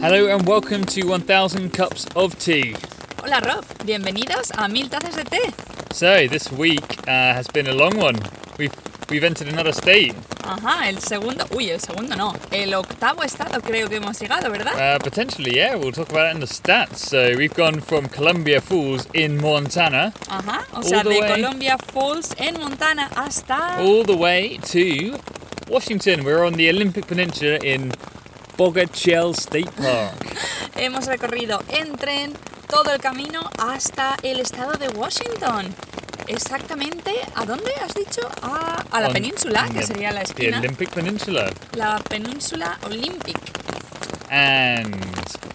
Hello and welcome to 1000 Cups of Tea. Hola Rob, bienvenidos a Mil Tazas de Té. So, this week uh, has been a long one. We've, we've entered another state. Ajá, el segundo, uy, el segundo no, el octavo estado creo que hemos llegado, ¿verdad? Uh, potentially, yeah, we'll talk about it in the stats. So, we've gone from Columbia Falls in Montana Ajá, o sea, de way- Columbia Falls en Montana hasta... all the way to Washington. We're on the Olympic Peninsula in Bogachel State Park. Hemos recorrido en tren todo el camino hasta el estado de Washington. Exactamente, ¿a dónde has dicho? A, a la On península, que the- sería la The esquina. Olympic Peninsula. La península Olympic. And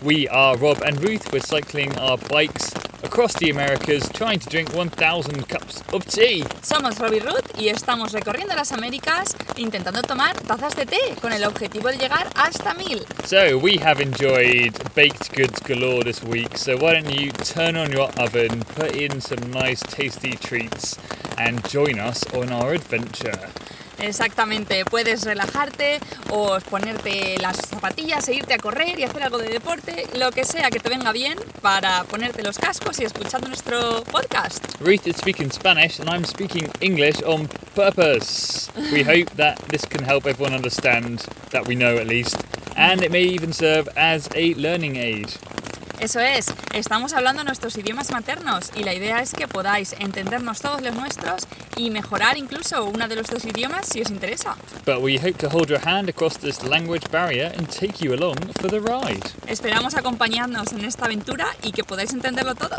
we are Rob and Ruth. We're cycling our bikes across the Americas trying to drink 1000 cups of tea. Somos Robbie Ruth y estamos recorriendo las Américas intentando tomar tazas de té con el objetivo de llegar hasta mil. So, we have enjoyed baked goods galore this week. So, why don't you turn on your oven, put in some nice tasty treats, and join us on our adventure? Exactamente, puedes relajarte o ponerte las zapatillas e irte a correr y hacer algo de deporte, lo que sea que te venga bien para ponerte los cascos y escuchar nuestro podcast. Ruth is speaking Spanish and I'm speaking English on purpose. We hope that this can help everyone understand that we know at least, and it may even serve as a learning aid. Eso es, estamos hablando nuestros idiomas maternos y la idea es que podáis entendernos todos los nuestros y mejorar incluso uno de los dos idiomas si os interesa. But we hope to hold your hand across this language barrier and take you along for the ride. Esperamos acompañarnos en esta aventura y que podáis entenderlo todo.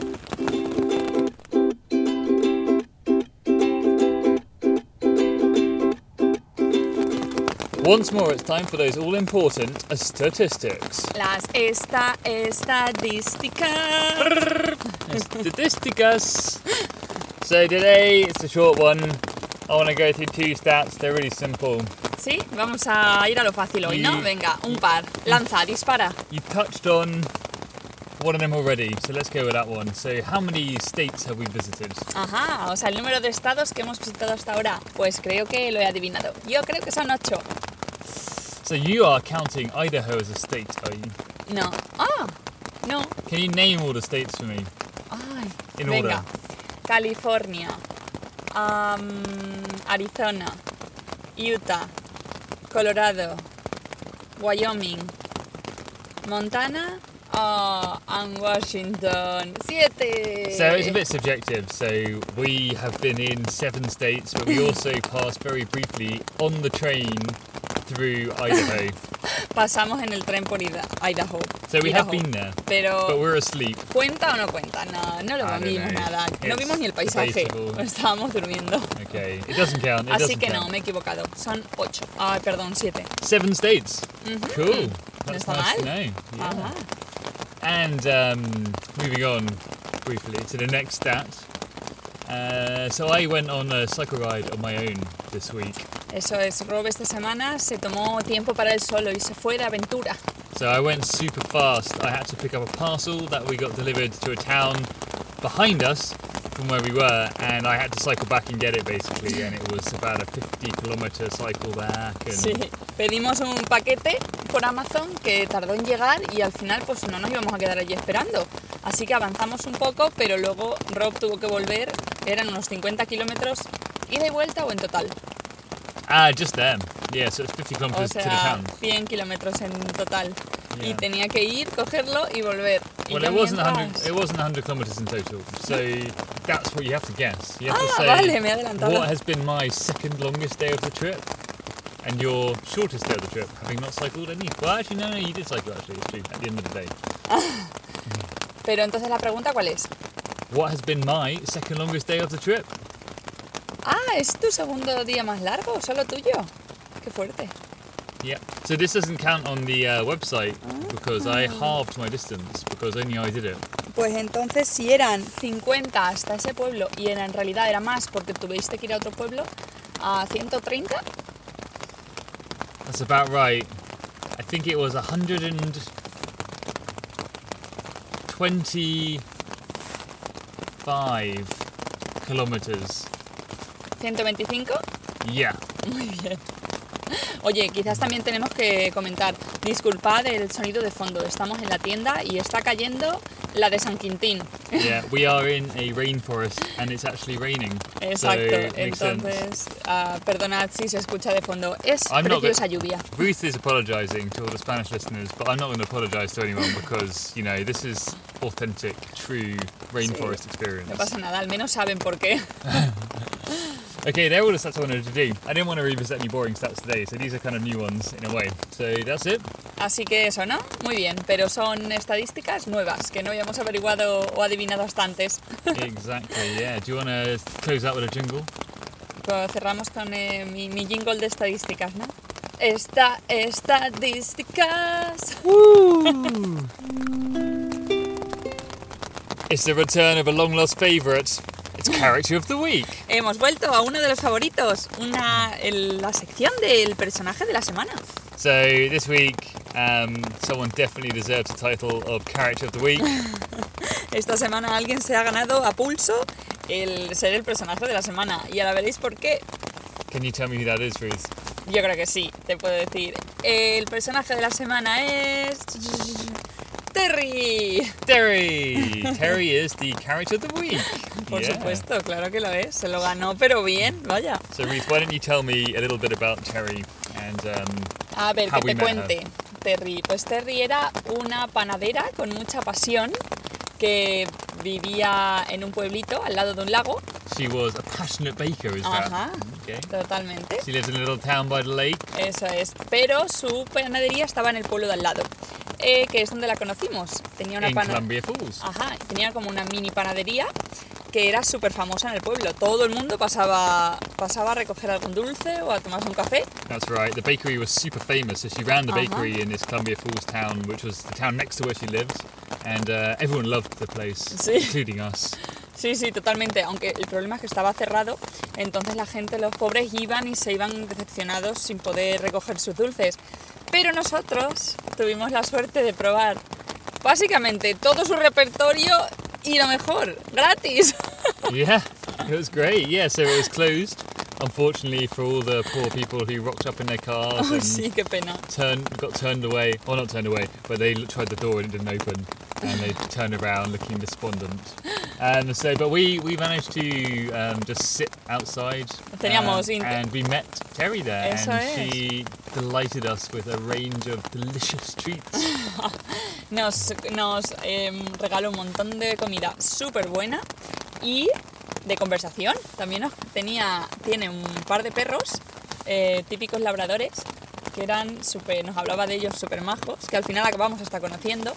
Once more, it's time for those all important statistics. Las esta estadísticas. Statistics. So today it's a short one. I want to go through two stats. They're really simple. Sí, vamos a ir a lo fácil hoy, ¿no? Venga, un par. Lanza, dispara. You touched on one of them already, so let's go with that one. So, how many states have we visited? Ajá, o sea, el número de estados que hemos visitado hasta ahora. Pues creo que lo he adivinado. Yo creo que son ocho. So, you are counting Idaho as a state, are you? No. Ah, no. Can you name all the states for me? Ay, In venga. order. California, am, Arizona, Utah, Colorado, Wyoming, Montana oh, and Washington. Siete. So it's a bit subjective. So we have been in seven states, but we also passed very briefly on the train through Idaho. Pasamos en el tren por Ida- Idaho. So we have been there, Pero but we're asleep. ¿cuenta o no cuenta? No, no lo vimos nada. No It's vimos ni el paisaje. debatable. Estábamos durmiendo. Okay, it doesn't count. It Así doesn't que no, me he equivocado. Son ocho. Ay, perdón, siete. Seven states. Cool. That's está nice to know. Yeah. Ajá. And um, moving on briefly to the next stat. Uh, so I went on a cycle ride on my own this week. Eso es, Rob esta semana se tomó tiempo para él solo y se fue de aventura. So I went super fast. I had to pick up a parcel that we got delivered to a town behind us from where we were, and I had to cycle back and get it basically. And it was about a 50 kilometer cycle back. And Sí, pedimos un paquete por Amazon que tardó en llegar y al final pues no nos íbamos a quedar allí esperando. Así que avanzamos un poco, pero luego Rob tuvo que volver, eran unos 50 kilómetros ida y vuelta o en total. Ah, just them. Yeah, so it's 50 kilometers to the sea, town. 100 kilómetros en total. Y Yeah. tenía que ir, cogerlo y volver. Y Well, yo it wasn't 100. It wasn't 100 kilometers in total. So that's what you have to guess. You have Ah, to say vale, me he adelantado. what has been my second longest day of the trip, and your shortest day of the trip, having not cycled any. Well, actually, no, no, you did cycle. Actually, it's true. At the end of the day, Pero entonces la pregunta ¿cuál es? what has been my second longest day of the trip? Ah, ¿es tu segundo día más largo solo tuyo? Qué fuerte. Yeah. So this doesn't count on the uh, website because I halved my distance because only I did it. Pues entonces si eran 50 hasta ese pueblo y era, en realidad era más porque tuviste que ir a otro pueblo, a 130, That's about right. I think it was 125 kilometers. 125, Yeah. muy bien. Oye, quizás también tenemos que comentar, disculpad el sonido de fondo, estamos en la tienda y está cayendo la de San Quintín. Yeah, we are in a rainforest and it's actually raining. So Exacto, sense. entonces, ah, perdonad si se escucha de fondo, es I'm preciosa lluvia. Ruth is apologising to all the Spanish listeners, but I'm not going to apologise to anyone because, you know, this is authentic, true rainforest experience. No pasa nada, al menos saben por qué. Okay, they're all the stats I wanted to do. I didn't want to revisit any boring stats today, so these are kind of new ones in a way. So that's it. Así que eso, ¿no? Muy bien, pero son estadísticas nuevas que no habíamos averiguado o adivinado hasta antes. exactly, yeah. Do you want to close out with a jingle? Pues cerramos con eh, mi, mi jingle de estadísticas, ¿no? Esta, estadísticas. It's the return of a long lost favourite. It's Character of the Week. Hemos vuelto a uno de los favoritos, una, el- la sección del personaje de la semana. So this week, um, someone definitely deserves the title of Character of the Week. Esta semana alguien se ha ganado a pulso el ser el personaje de la semana y ahora veréis por qué. Can you tell me who that is, Ruth? Yo creo que sí, te puedo decir. El personaje de la semana es... Terry. Terry! Terry is the Character of the Week. Por Yeah. supuesto, claro que lo es. Se lo ganó, pero bien, vaya. So Ruth, why don't you tell me a little bit about Terry and um, A ver, How que we te cuente. Terry. Pues Terry era una panadera con mucha pasión que vivía en un pueblito al lado de un lago. she was a passionate baker, is that? Ajá. Okay. Totalmente. She lives in a little town by the lake. Eso es. Pero su panadería estaba en el pueblo de al lado, eh, que es donde la conocimos. Tenía una in pana- Columbia Falls. Ajá, tenía como una mini panadería que era súper famosa en el pueblo. Todo el mundo pasaba, pasaba a recoger algún dulce o a tomarse un café. That's right. The bakery was super famous, so she ran the bakery in this Columbia Falls town, which was the town next to where she lived, and uh, everyone loved the place, Sí. including us. Sí, sí, totalmente. Aunque el problema es que estaba cerrado, entonces la gente, los pobres, iban y se iban decepcionados sin poder recoger sus dulces. Pero nosotros tuvimos la suerte de probar básicamente todo su repertorio y lo mejor, gratis. yeah, it was great. Yeah, so it was closed, unfortunately, for all the poor people who rocked up in their cars Ay, and sí, qué pena. turned, got turned away. Well, not turned away, but they tried the door and it didn't open, and they turned around looking despondent. Um, so, but we we managed to um, just sit outside, Teníamos um, and we met Terry there, Eso and es. she delighted us with a range of delicious treats. Nos, nos em, regaló un montón de comida súper buena y de conversación. También nos tenía, tiene un par de perros eh, típicos labradores que eran súper, nos hablaba de ellos súper majos, que al final acabamos hasta conociendo.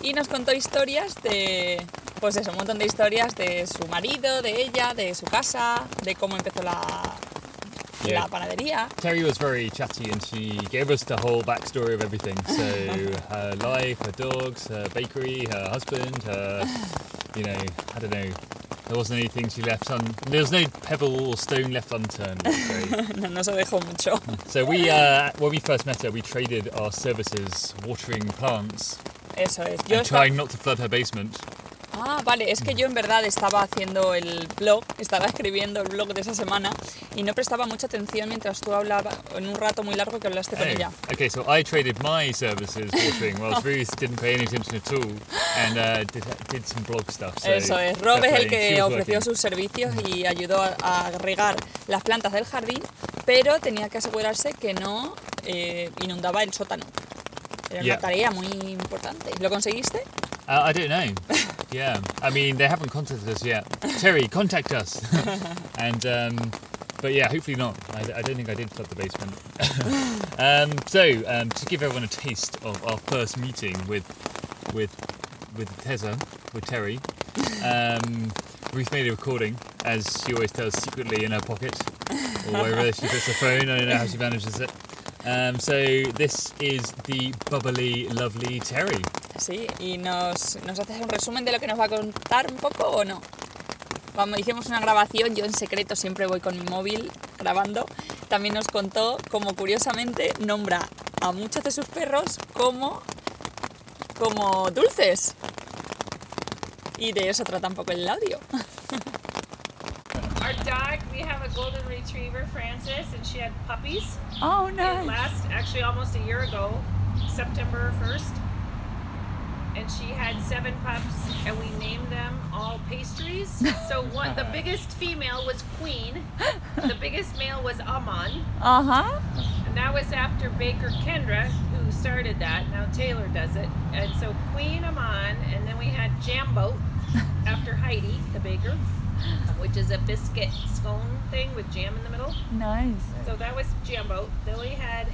Y nos contó historias de, pues eso, un montón de historias de su marido, de ella, de su casa, de cómo empezó la, Yeah. la panadería. Terry was very chatty, and she gave us the whole backstory of everything. So her life, her dogs, her bakery, her husband, her, you know, I don't know. There wasn't anything she left un. There was no pebble or stone left unturned. let's. No, no se dejó mucho. So we, uh, when we first met her, we traded our services watering plants Eso es. Yo and trying not to flood her basement. Ah, vale, es que yo en verdad estaba haciendo el blog, estaba escribiendo el blog de esa semana y no prestaba mucha atención mientras tú hablabas, en un rato muy largo que hablaste con ella. Okay, so I traded my services watering, whilst Ruth didn't pay any attention at all and uh, did, did some blog stuff. So Eso es, Rob es el que ofreció working. sus servicios y ayudó a, a regar las plantas del jardín, pero tenía que asegurarse que no eh, inundaba el sótano. Era Yeah. una tarea muy importante. ¿Lo conseguiste? Uh, I don't know. yeah, I mean they haven't contacted us yet. Terry, contact us. and um, but yeah, hopefully not. I, I don't think I did flood the basement. um, so um, to give everyone a taste of our first meeting with with with Tessa, with Terry, um, Ruth made a recording as she always does secretly in her pocket or wherever she puts her phone. I don't know how she manages it. Um, so this is the bubbly, lovely Terry. Sí, y nos, nos haces un resumen de lo que nos va a contar un poco o no. Cuando hicimos una grabación, yo en secreto siempre voy con mi móvil grabando, también nos contó cómo curiosamente nombra a muchos de sus perros como, como dulces. Y de eso trata un poco el audio. Our dog, we have a golden retriever, Francis, and she had puppies. Oh, And nice. last, actually, almost a year ago, September 1st. And she had seven pups, and we named them all pastries. So one, the biggest female was Queen, the biggest male was Amon, Uh huh. and that was after Baker Kendra, who started that. Now Taylor does it. And so Queen Amon, and then we had Jambo after Heidi, the baker, which is a biscuit scone thing with jam in the middle. Nice. So that was Jambo. Then we had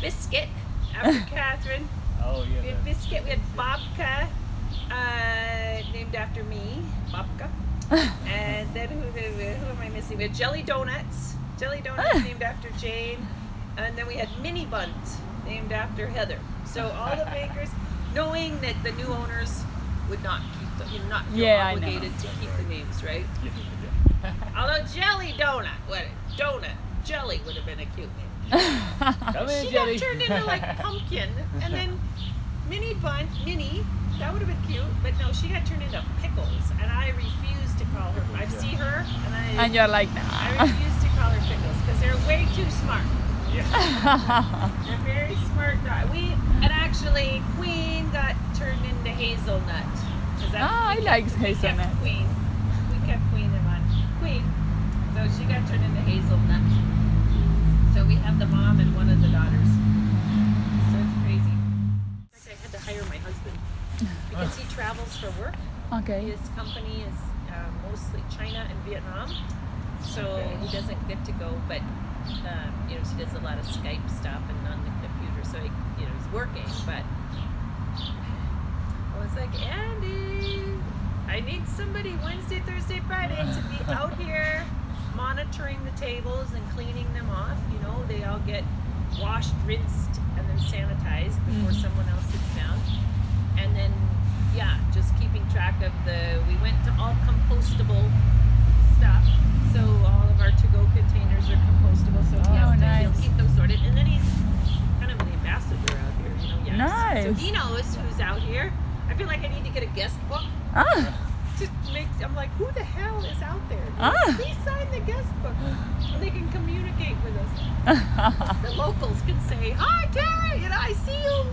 Biscuit after Catherine. Oh yeah. We had Biscuit. We had Babka, uh, named after me, Babka. and then who, did we, who am I missing? We had Jelly Donuts. Jelly Donuts named after Jane. And then we had Mini Buns named after Heather. So all the bakers, knowing that the new owners would not keep the, you know, not feel Yeah, obligated to keep the names, right? Although Jelly Donut, what donut jelly would have been a cute name. Come She got turned into like pumpkin, and then mini bun, mini. That would have been cute, but no, she got turned into pickles, and I refuse to call her. I see her, and I And you're like, I refuse to call her pickles because they're way too smart. Yeah. They're very smart. dog. We and actually Queen got turned into hazelnut. 'cause that's- Ah, we I like hazelnut. Queen. We kept Queen in mind. Queen. So she got turned into hazelnut. So we have the mom and one of the daughters. Because he travels for work. Okay. His company is uh, mostly China and Vietnam, so Okay. he doesn't get to go. But um, you know, he does a lot of Skype stuff and on the computer, so he, you know he's working. But I was like, Andy, I need somebody Wednesday, Thursday, Friday to be out here monitoring the tables and cleaning them off. You know, they all get washed, rinsed, and then sanitized before Mhm. someone else sits down. And then, yeah, just keeping track of the. We went to all compostable stuff, so all of our to-go containers are compostable. So he Oh, has to nice. he'll keep them sorted, and then he's kind of an ambassador out here. You know, yes. So he knows who's out here. I feel like I need to get a guest book Ah. to make. I'm like, who the hell is out there? Ah. Please sign the guest book, and they can communicate with us. The locals can say, "Hi, Terry," and I see you.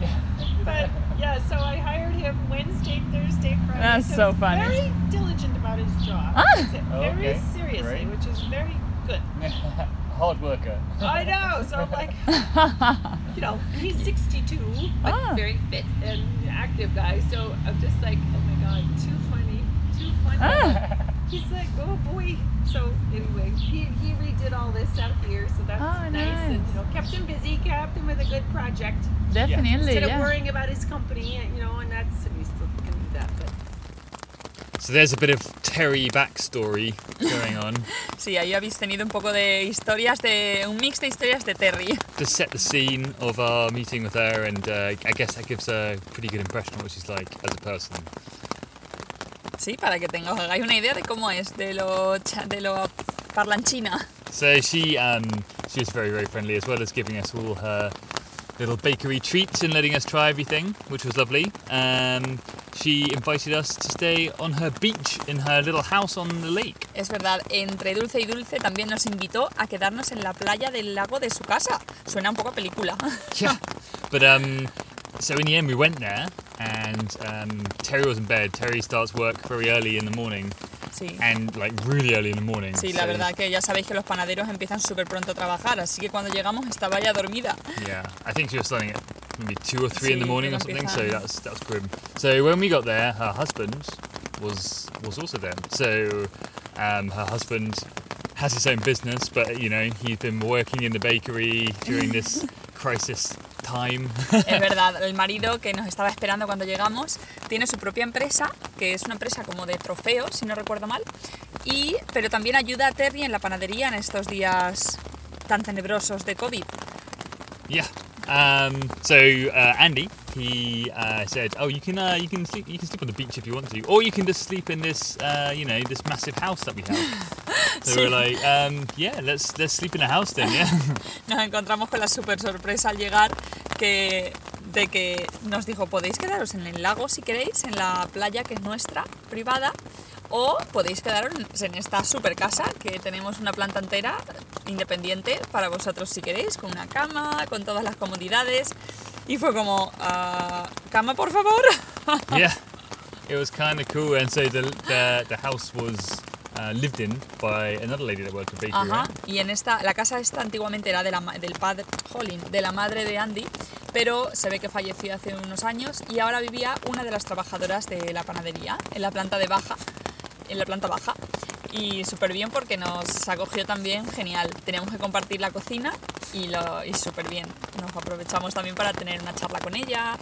In the window." But yeah, so I hired him Wednesday, Thursday, Friday. That's so so he's funny. Very diligent about his job. Ah. Takes it Oh, very okay. seriously, Great. which is very good. Hard worker. I know. So I'm like, you know, he's 62, but Ah. very fit and active guy. So I'm just like, oh my god, too funny, too funny. Ah. He's like, oh boy. So anyway, he, he redid all this out here, so that's Oh, nice. And you know, kept him busy, kept him with a good project Definitely, instead of yeah. worrying about his company. and, You know, and that's we still can do that. But So there's a bit of Terry backstory going on Sí, ahí habéis tenido un poco de historias de un mix de historias de Terry. to set the scene of our meeting with her, and uh, I guess that gives a pretty good impression of what she's like as a person. Sí, para que tengáis hagáis una idea de cómo es, de lo de lo parlanchina. So she um, she was very very friendly as well as giving us all her little bakery treats and letting us try everything, which was lovely. Um, she invited us to stay on her beach in her little house on the lake. Es verdad, entre dulce y dulce también nos invitó a quedarnos en la playa del lago de su casa. Suena un poco a película. Yeah, but um, so in the end we went there, and um, Terry was in bed. Terry starts work very early in the morning, Sí. and like really early in the morning. Sí, la so- verdad que ya sabéis que los panaderos empiezan súper pronto a trabajar, así que cuando llegamos estaba ya dormida. Yeah, I think she was starting at maybe two or three in the Sí, morning or something. So that's that was grim. So when we got there, her husband was was also there. So um, her husband has his own business, but you know he's been working in the bakery during this crisis time. Es verdad, el marido que nos estaba esperando cuando llegamos tiene su propia empresa, que es una empresa como de trofeos, si no recuerdo mal, y, pero también ayuda a Terry en la panadería en estos días tan tenebrosos de COVID. Yeah. Um, so uh, Andy, he uh, said, "Oh, you can uh, you can sleep you can sleep on the beach if you want to, or you can just sleep in this uh, you know this massive house that we have." so we're like, um, "Yeah, let's let's sleep in a house then, yeah." Nos encontramos con la super sorpresa al llegar que, de que nos dijo, podéis quedaros en el lago si queréis, en la playa que es nuestra, privada, O podéis quedaros en esta super casa que tenemos una planta entera independiente para vosotros si queréis, con una cama, con todas las comodidades. Y fue como, ah, cama por favor. yeah, it was kind of cool. And so the, the, the house was uh, lived in by another lady that worked at bakery, Ajá. right? Y en esta, la casa esta antiguamente era de la, del padre, jolín, de la madre de Andy, pero se ve que falleció hace unos años y ahora vivía una de las trabajadoras de la panadería en la planta de baja, en la planta baja. Y súper bien porque nos acogió también genial. Teníamos que compartir la cocina y, lo, y súper bien. Nos aprovechamos también para tener una charla con ella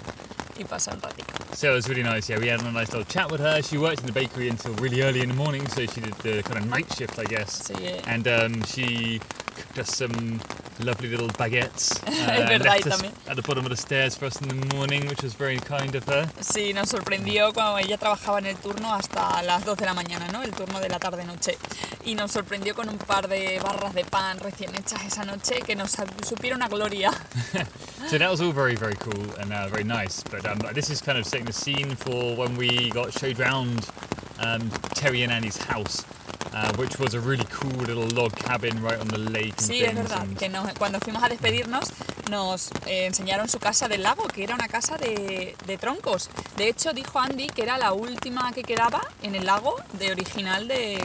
y pasar un ratito. So it was really nice. Yeah, we had a nice little chat with her. She worked in the bakery until really early in the morning, so she did the kind of night shift, I guess. Sí, eh. And um, she cooked us some lovely little baguettes. Uh, left us at the bottom of the stairs for us in the morning, which was very kind of her. Sí, nos sorprendió cuando ella trabajaba en el turno hasta las 2 de la mañana, ¿no? El turno de la tarde-noche. Y nos sorprendió con un par de barras de pan recién hechas esa noche que nos supieron a gloria. So that was all very, very cool and uh, very nice. But um, this is kind of setting the scene for when we got showed round um, Terry and Annie's house, uh, which was a really cool little log cabin right on the lake Sí, es verdad, and- que nos- cuando fuimos a despedirnos nos eh, enseñaron su casa del lago, que era una casa de, de troncos. De hecho, dijo Andy que era la última que quedaba en el lago de original de,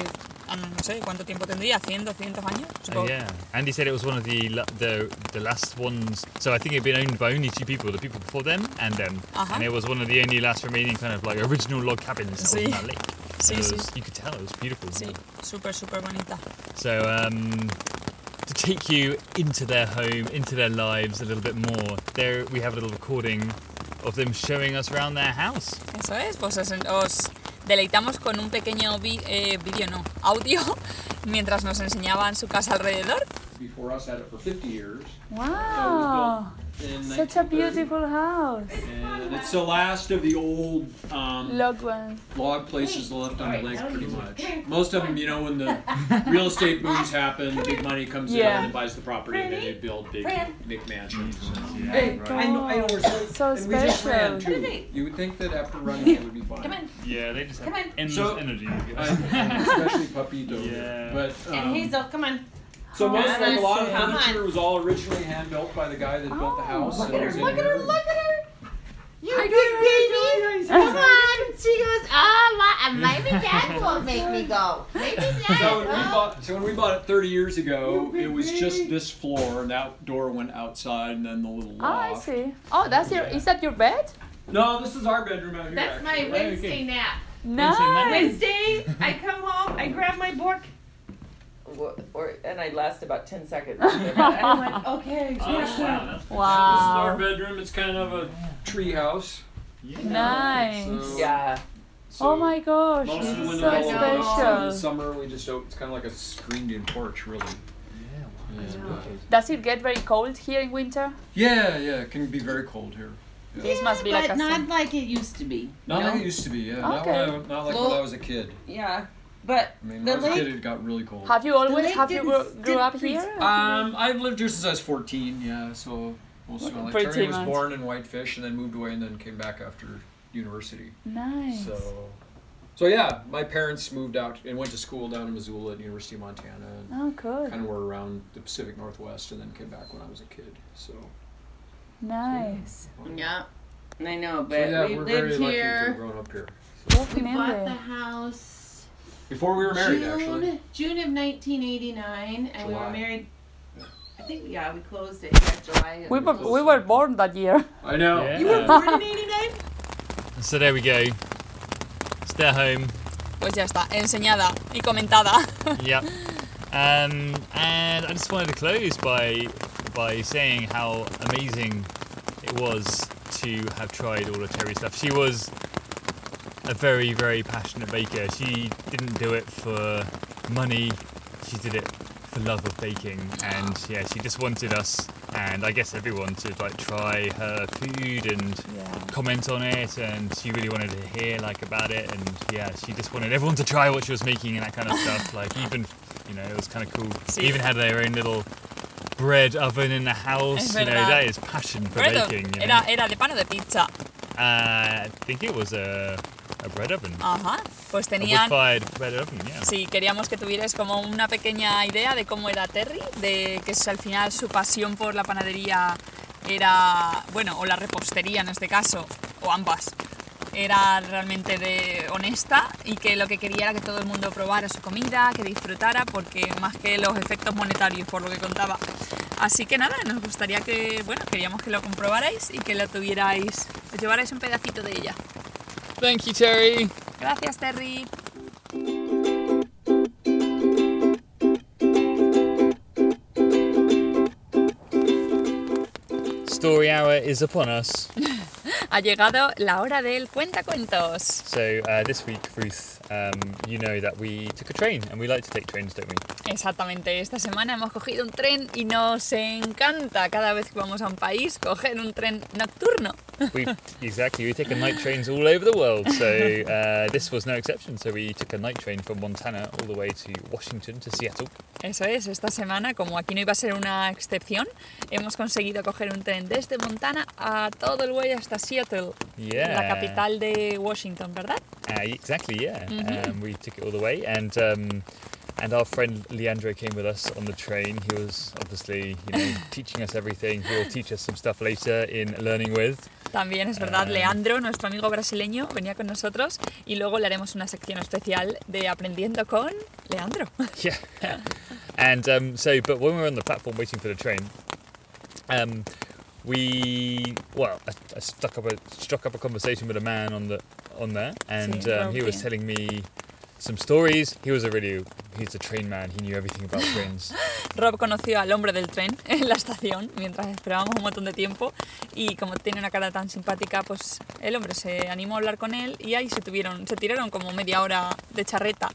ah, no sé cuánto tiempo tendría, 100, 200 años. Uh, yeah, Andy said it was one of the, the the last ones. So I think it'd been owned by only two people: the people before them and them. Uh-huh. And it was one of the only last remaining kind of like original log cabins Sí. in that lake. Sí, And it sí. You could tell it was beautiful. Sí, súper, súper bonita. So um, to take you into their home, into their lives a little bit more, there we have a little recording of them showing us around their house. Eso es, pues os, os deleitamos con un pequeño vi- eh, vídeo, no, audio, mientras nos enseñaban su casa alrededor. before us had it for 50 years. Wow. In Such a beautiful house. And it's the last of the old um, Log one. log places left on the lake, pretty much. Most of them, you know, when the real estate booms happen, big money comes in and buys the property, and then they build big, big mansions. Hey, I know, I know. We're so, So and we just ran special. too. You would think that after running it would be fun. Come on. Yeah, they just have Come on. endless So- energy. And- and especially Papito. Yeah. But And um, Hazel, come on. so most Come like a lot of on. Come furniture was all originally hand built by the guy that built the house. Look so at it her, was in look at her, look at her. You big baby. Come on. She goes, oh, my, uh, maybe dad will make me go. Maybe dad So when, we will. bought, so when we bought it 30 years ago, it was just this floor, and that door went outside, and then the little Oh, I see. Oh, that's your. Is that your bed? No, this is our bedroom out here. That's my actually. Wednesday nap. Nice. Wednesday, I come home, I grab my book, Wha- or and I last about ten seconds. and I went, okay. Oh, wow. This is our bedroom. It's kind of a tree house. Nice. So, yeah. so Oh my gosh, Most this of the is so are open. In the special. summer, we just open. It's kind of like a screened-in porch, really. Yeah. Does it get very cold here in winter? Yeah, yeah. It can be very cold here. This must be like but a not sun- like it used to be. Not No? like it used to be. Yeah. Not, when Okay. I, not like Well- when I was a kid. Yeah, but I mean, the when I was a lake, kid, it got really cold. Have you always lake have you didn't- grew, grew didn't up here? Um, I've lived here since I was 14. Yeah, so most of my life. Pretty Terry was much. born in Whitefish and then moved away and then came back after university. nice. So, so yeah, my parents moved out and went to school down in Missoula at University of Montana and Oh, cool. kind of were around the Pacific Northwest and then came back when I was a kid. So, Nice. yeah, I know, so but yeah, we we're very lived lucky to have here. grown up here. We bought the house Before we were married, June, actually. June of 1989, and we were July. married. I think yeah, we closed it yeah, July. We were, we were born that year. I know. Yeah. You were born in '89. So there we go. Stay their home. Pues ya está, enseñada y comentada. yep. Um, and I just wanted to close by by saying how amazing it was to have tried all of Terry's stuff. She was a very, very passionate baker. She didn't do it for money. She did it for love of baking, and yeah, she just wanted us and I guess everyone to like try her food and Yeah. comment on it and she really wanted to hear like about it and yeah she just wanted everyone to try what she was making and that kind of stuff like even you know it was kind of cool Sí. even had their own little bread oven in the house you know that is passion for Bread baking you know? era, era de pan o de pizza. uh, I think it was a, a bread oven Ajá. pues tenían bed oven, yeah. Sí, queríamos que tuvierais como una pequeña idea de cómo era Terry, de que al final su pasión por la panadería era, bueno, o la repostería en este caso, o ambas, era realmente de honesta y que lo que quería era que todo el mundo probara su comida, que disfrutara, porque más que los efectos monetarios, por lo que contaba. Así que nada, nos gustaría que, bueno, queríamos que lo comprobarais y que lo tuvierais, os llevarais un pedacito de ella. Thank you, Terry. Gracias, Terry. Story hour is upon us. Ha llegado la hora del cuentacuentos. So uh, this week, Ruth, um, you know that we took a train, and we like to take trains, don't we? Exactamente, esta semana hemos cogido un tren y nos encanta cada vez que vamos a un país coger un tren nocturno. We exactly. We take night trains all over the world. So uh, this was no exception. So we took a night train from Montana all the way to Washington to Seattle. Eso es, esta semana, como aquí no iba a ser una excepción, hemos conseguido coger un tren desde Montana a todo el vuelo hasta Seattle, Yeah. la capital de Washington, ¿verdad? Uh, exactly. Yeah. Um, we took it all the way, and um, and our friend Leandro came with us on the train. He was obviously, you know, teaching us everything. He will teach us some stuff later in Learning with. También es verdad, Ah. Leandro, nuestro amigo brasileño, venía con nosotros y luego le haremos una sección especial de Aprendiendo con Leandro. Yeah. and um, so, but when we were on the platform waiting for the train, um, we well, I, I struck up a struck up a conversation with a man on the on there, and um, he was telling me some stories. He was a really he's a train man. He knew everything about trains. Rob conoció al hombre del tren en la estación mientras esperábamos un montón de tiempo y como tiene una cara tan simpática, pues el hombre se animó a hablar con él y ahí se tuvieron, se tiraron como media hora de charreta.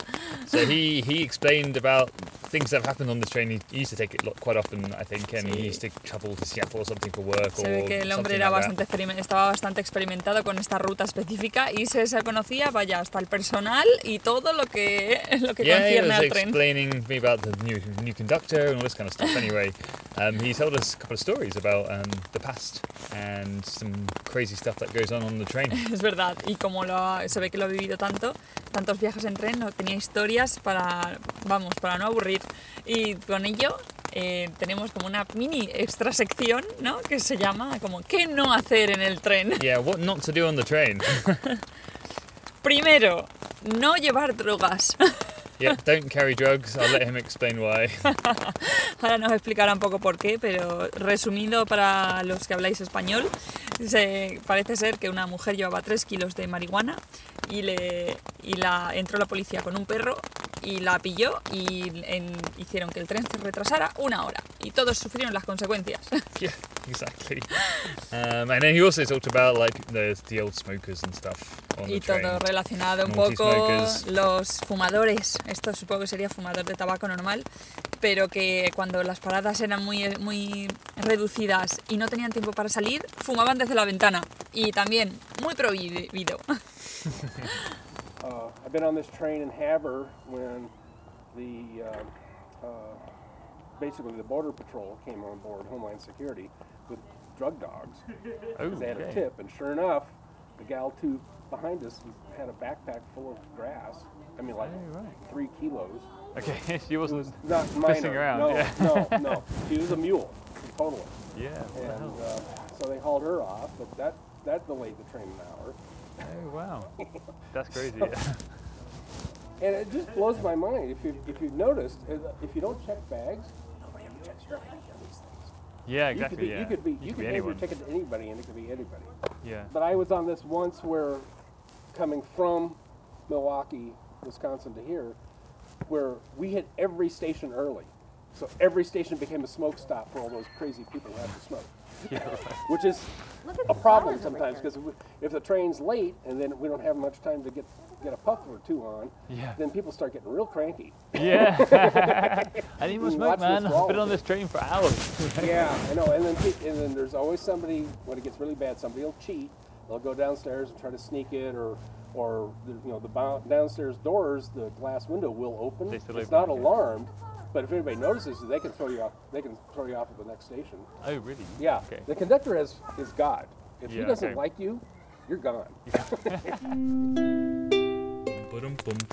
so he he explained about things that have happened on the train. He, he used to take it quite often, I think, and Sí. he used to travel to Seattle or something for work Se or ve que el hombre era like bastante estaba bastante experimentado con esta ruta específica y se, se conocía, vaya, hasta el personal y todo lo que, lo que yeah, concierne al tren. explaining to me about the new new conductor and all this kind of stuff. Anyway, um, he told us a couple of stories about um, the past and some crazy stuff that goes on on the train. Es verdad, y como lo ha- se ve que lo ha vivido tanto, tantos viajes en tren, no tenía historias para, vamos, para no aburrir. Y con ello eh, tenemos como una mini extra sección, ¿no? Que se llama como ¿qué no hacer en el tren? yeah, what not to do on the train? Primero, no llevar drogas. Yeah, don't carry drugs. I'll let him explain why. Ahora nos explicará un poco por qué, pero resumido para los que habláis español, se, parece ser que una mujer llevaba 3 kilos de marihuana y, le, y la, entró la policía con un perro y la pilló y en- hicieron que el tren se retrasara una hora y todos sufrieron las consecuencias. yeah, exactly. Um, and then he also talked about like the the old smokers and stuff on y the train. todo relacionado un poco los fumadores. Esto supongo que sería fumador de tabaco normal, pero que cuando las paradas eran muy, muy reducidas y no tenían tiempo para salir, fumaban desde la ventana. Y también muy prohibido. Uh, I've been on this train in Havre when the uh, uh, basically the border patrol came on board, Homeland Security, with drug dogs. Oh, they had a okay. tip, and sure enough, the gal two behind us had a backpack full of grass. I mean, like Oh, right. three kilos. Okay, she wasn't. Not minor. Messing around, no, yeah. no, no. She was a mule, totally. Yeah. And uh, so they hauled her off, but that that delayed the train an hour. Oh wow, that's crazy. Yeah. And it just blows my mind. If you if you've noticed, if you don't check bags, nobody ever checks your ID on these things. Yeah, You could exactly. be, yeah. you could be, you, could could hand your ticket to anybody, and it could be anybody. Yeah. But I was on this once where, coming from Milwaukee, Wisconsin to here, where we hit every station early. So every station became a smoke stop for all those crazy people who have to smoke. Which is a problem sometimes because if the train's late and then we don't have much time to get get a puff or two on, Yeah. then people start getting real cranky. Yeah. I need more smoke, man. I've been on this train for hours. yeah, I know. And then and then there's always somebody when it gets really bad. Somebody will cheat. They'll go downstairs and try to sneak it, or or the, you know the downstairs doors, the glass window will open. They still it's open, not yeah. alarmed, but if anybody notices, they can throw you off. They can throw you off at the next station. oh, really? Yeah, Okay. the conductor is is God. If he doesn't okay. like you, you're gone.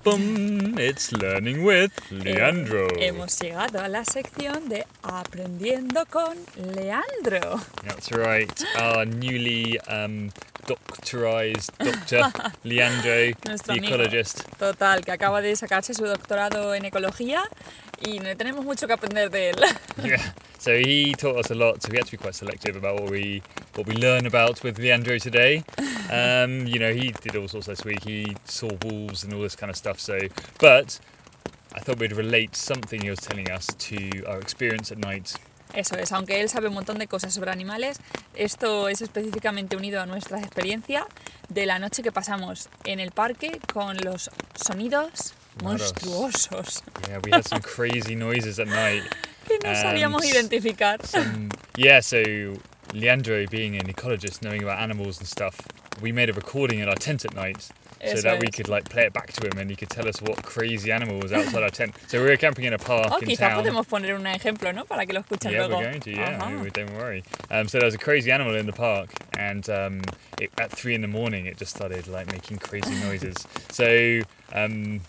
It's learning with Leandro. Eh, hemos llegado a la sección de Aprendiendo con Leandro. That's right. Our newly um, doctorized doctor, Leandro, the ecologist. Total, que acaba de sacarse su doctorado en ecología y no tenemos mucho que aprender de él. Yeah. So he taught us a lot. So we had to be quite selective about what we what we learn about with Leandro today. Um, you know, he did all sorts this week. He saw wolves and all this kind of stuff. So, but I thought we'd relate something he was telling us to our experience at night. Eso es, aunque él sabe un montón de cosas sobre animales, esto es específicamente unido a nuestra experiencia de la noche que pasamos en el parque con los sonidos monstruosos Yeah, we had some crazy noises at night. que no sabíamos identificar. Some, yeah, so Leandro, being an ecologist, knowing about animals and stuff, we made a recording in our tent at night. So that we could like play it back to him and he could tell us what crazy animal was outside our tent. So we were camping in a park Oh, in town. podemos poner un ejemplo, ¿no? Para que lo escuchen Yeah, luego. we're going to. Yeah, Ajá. we- don't worry. Um, so there was a crazy animal in the park, and um, it, at three in the morning, it just started like making crazy noises. So um,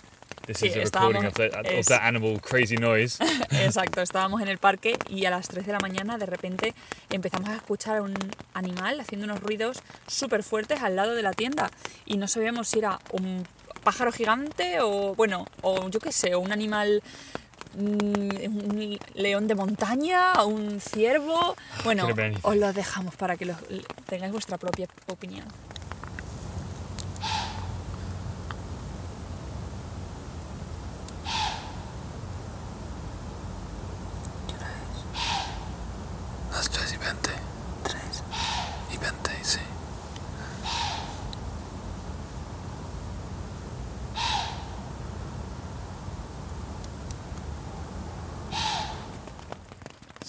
this Sí, is a recording estábamos- of, that animal crazy noise. Exacto, estábamos en el parque y a las 3 de la mañana de repente empezamos a escuchar a un animal haciendo unos ruidos súper fuertes al lado de la tienda y no sabíamos si era un pájaro gigante o, bueno, o yo qué sé, un animal, mm, un león de montaña, o un ciervo. Bueno, been anything. os lo dejamos para que lo- tengáis vuestra propia opinión. Las 3 y 20. 3 y 20, sí.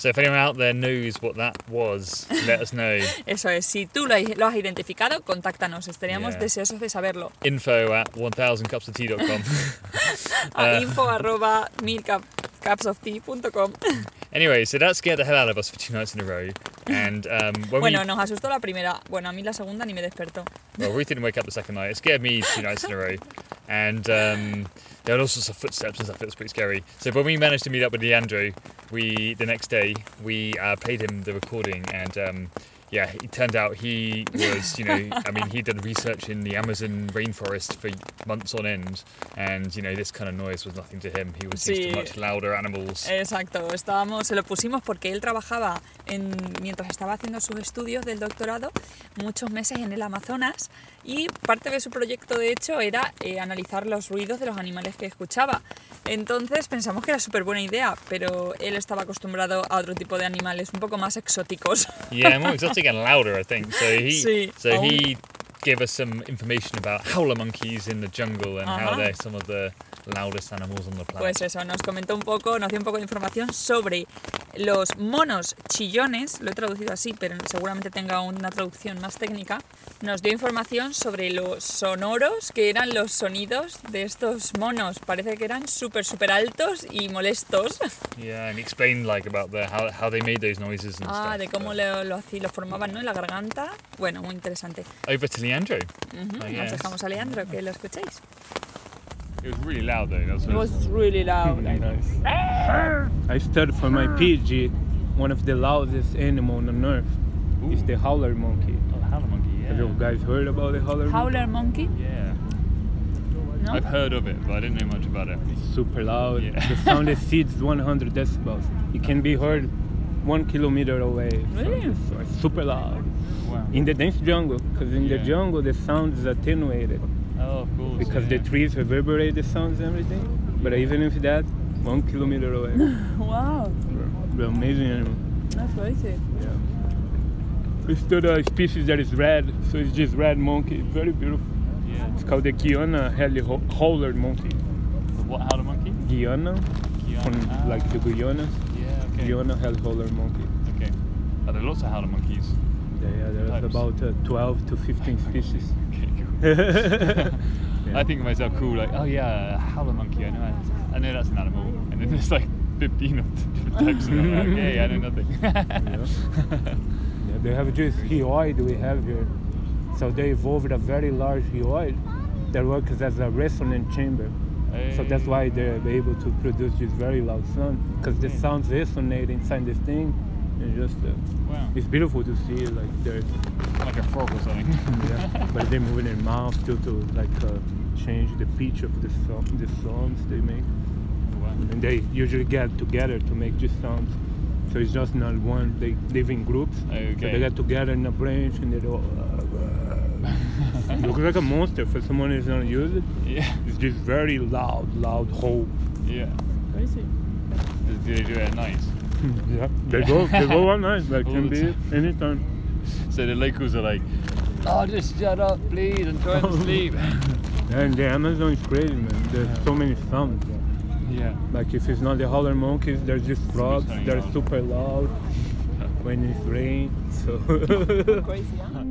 So if anyone out there knows what that was, let us know. Eso es, si tú lo, has identificado, contáctanos, estaríamos Yeah. deseosos de saberlo. Info at 1000cupsoftea.com. A info arroba milcupsoftea.com Anyway, so that scared the hell out of us for two nights in a row. And um, when Bueno, we nos asustó la primera. Bueno, a mí la segunda ni me despertó. Well, Ruth didn't wake up the second night. It scared me two nights in a row. And um, there were all sorts of footsteps and stuff. It was pretty scary. So when we managed to meet up with Leandro, we the next day we uh, played him the recording, and um, yeah, it turned out he was, you know, I mean, he did research in the Amazon rainforest for months on end, and you know, this kind of noise was nothing to him. He was used Sí. to much louder animals. Exacto, estábamos, se lo pusimos porque él trabajaba en, mientras estaba haciendo sus estudios del doctorado muchos meses en el Amazonas y parte de su proyecto de hecho era eh, analizar los ruidos de los animales que escuchaba. Entonces pensamos que era súper buena idea, pero él estaba acostumbrado a otro tipo de animales un poco más exóticos. Yeah, more exotic and louder, I think. So he, Sí, so aún- he gave us some information about howler monkeys in the jungle and how they're some of the loudest animals on the planet. Pues eso, nos comentó un poco, nos dio un poco de información sobre los monos chillones, lo he traducido así, pero seguramente tenga una traducción más técnica. Nos dio información sobre los sonoros, que eran los sonidos de estos monos. Parece que eran súper, súper altos y molestos. yeah, and explained like about the how, how they made those noises and Ah, stuff. de cómo but- lo, lo, hacía- lo formaban ¿no? en la garganta. Bueno, muy interesante. Over to Leandro. Ujú, I Nos guess. dejamos a Leandro, que lo escuchéis. It was really loud though. That was, It was really loud. nice. I studied for my ah. PhD. One of the loudest animal on earth is the howler monkey. Oh, the howler monkey. Have you guys heard about the howler? monkey? Howler monkey? Yeah. No? I've heard of it, but I didn't know much about it. It's super loud. Yeah. The sound exceeds 100 decibels. It can be heard one kilometer away. Really? so it's super loud. Wow. In the dense jungle, because in the jungle the sound is attenuated Oh, of course. because yeah. the trees reverberate the sounds and everything. But even if that, one kilometer away. Wow, We're amazing animal. that's crazy. Yeah. It's still a species that is red, so it's just red monkey. Very beautiful. Yeah. It's called the Guyana heli howler monkey. The what howler monkey? Guyana, from Ah, like the Guyanas. Yeah. Okay. Guyana heli howler monkey. Okay. Are there lots of howler monkeys? Yeah, there's Types. about uh, 12 to 15 species. Okay, cool. I think of myself cool, like, oh yeah, a howler monkey, I know, I know that's an animal. And then there's like 15 of different types, and I'm like, okay, I know nothing. Yeah, they have just hyoid we have here. So they evolved a very large hyoid that works as a resonant chamber. So that's why they're able to produce this very loud sound because the sounds resonate inside this thing. And just uh, Wow. it's beautiful to see like they're Like a frog or something. yeah, but they move their mouth to to like uh, change the pitch of the song, the songs they make, wow. and they usually get together to make these sounds. So it's just not one. They live in groups. So Okay. they get together in a branch and they all. looks like a monster for someone who's not used it. Yeah. It's just very loud, loud hole. Yeah. Crazy. Do they do it at night? yeah, they go, they go all night. That can the be anytime. So the locals are like, oh, just shut up, please. and try trying to sleep. And the Amazon is crazy, man. There's so many sounds. yeah. Like if it's not the howler monkeys, there's just frogs. sounding They're loud. super loud when it's rain. So Crazy, huh?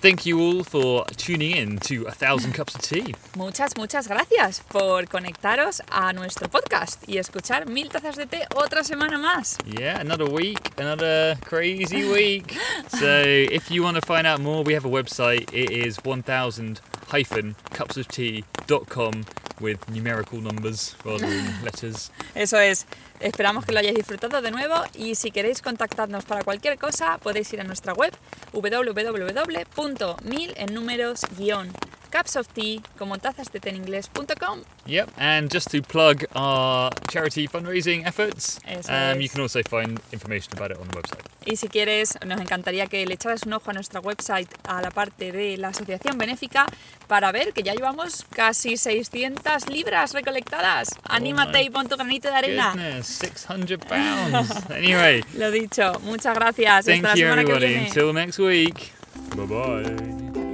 Thank you all for tuning in to A Thousand Cups of Tea. Muchas, muchas gracias por conectaros a nuestro podcast y escuchar Mil Tazas de Té otra semana más. Yeah, another week, another crazy week. So if you want to find out more, we have a website. It is 1000-cupsoftea.com with numerical numbers rather than letters. Eso es. Esperamos que lo hayáis disfrutado de nuevo y si queréis contactarnos para cualquier cosa podéis ir a nuestra web www.mil en números cups of tea como tazas de té en inglés.com. Yep, and just to plug our charity fundraising efforts, um, you can also find information about it on the website. Y si quieres, nos encantaría que le echaras un ojo a nuestra website, a la parte de la asociación benéfica, para ver que ya llevamos casi 600 libras recolectadas. Anímate my y pon tu granito de arena. Goodness, 600 pounds. anyway, Lo dicho, muchas gracias. thank Hasta la you semana que everybody. viene. Until next week. Bye bye.